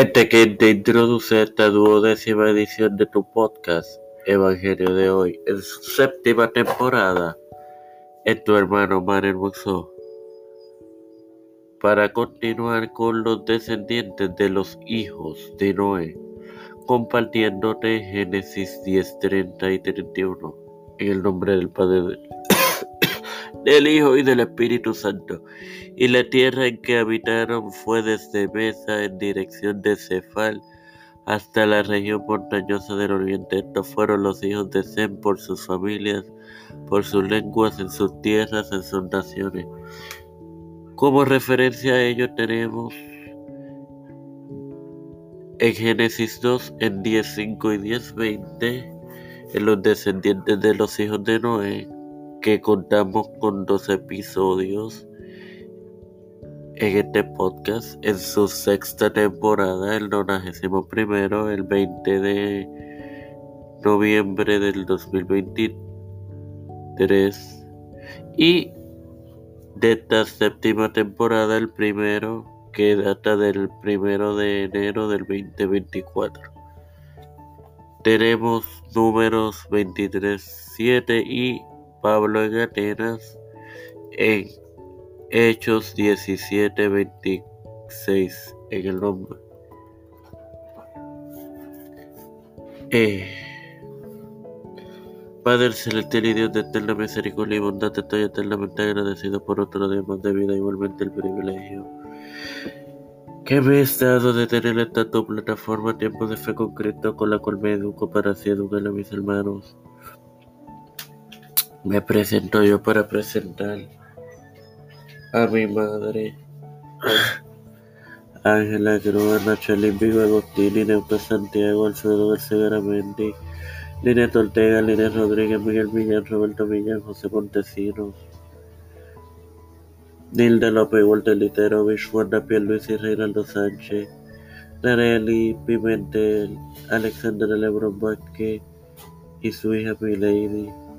Este que te introduce esta duodécima edición de tu podcast, Evangelio de hoy, en su séptima temporada, es tu hermano Mar Hermoso. Para continuar con los descendientes de los hijos de Noé, compartiéndote Génesis 10, 30 y 31, en el nombre del Padre del Hijo y del Espíritu Santo. Y la tierra en que habitaron fue desde Mesa en dirección de Cefal hasta la región montañosa del oriente. Estos fueron los hijos de Sem por sus familias, por sus lenguas, en sus tierras, en sus naciones. Como referencia a ello tenemos en Génesis 2, en 10, 5 y 10, 20, en los descendientes de los hijos de Noé, que contamos con dos episodios en este podcast en su sexta temporada, el 91, el 20 de noviembre del 2023 y de esta séptima temporada el primero que data del primero de enero del 2024. Tenemos números 23, 7 y Pablo en Atenas en Hechos 17, 26 en el nombre. Eh. Padre celestial y Dios de eterna misericordia y bondad, estoy eternamente agradecido por otro día más de vida, igualmente el privilegio que me he dado de tener esta tu plataforma Tiempo de Fe concreto con la cual me educo para así educar a mis hermanos. Me presento yo para presentar a mi madre, Ángela Cruz, Nacho Vigo, Agustín, Inés Santiago, Alfredo Garamendi, Linet Ortega, Linet Rodríguez, Miguel Millán, Roberto Millán, José Montesinos, Nilda López, Walter Litero, Vishwanda Luis y Reinaldo Sánchez, Nareli Pimentel, Alexander Lebron Vázquez y su hija Milady.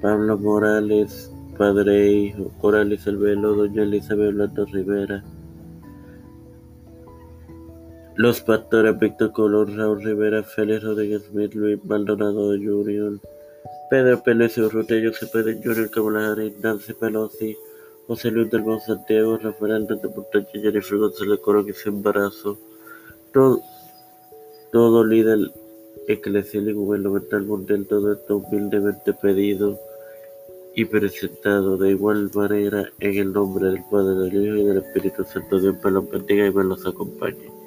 Pablo Morales, padre e hijo, Coral Velo, doña Elizabeth Orlando Rivera. Los pastores Víctor Colón, Raúl Rivera, Félix Rodríguez Smith, Luis Maldonado Jr., Pedro Pérez Urrutia, José Pérez Jr., Kamala Harris, Pelosi, José Luis del Bon Santiago, Rafael Hernández Montaña, Jennifer González Coro, que se embarazo. Todo, todo líder eclesial y gubernamental mundial, todo esto humildemente pedido y presentado de igual manera en el nombre del Padre, del Hijo y del Espíritu Santo. Dios me los bendiga y me los acompañe.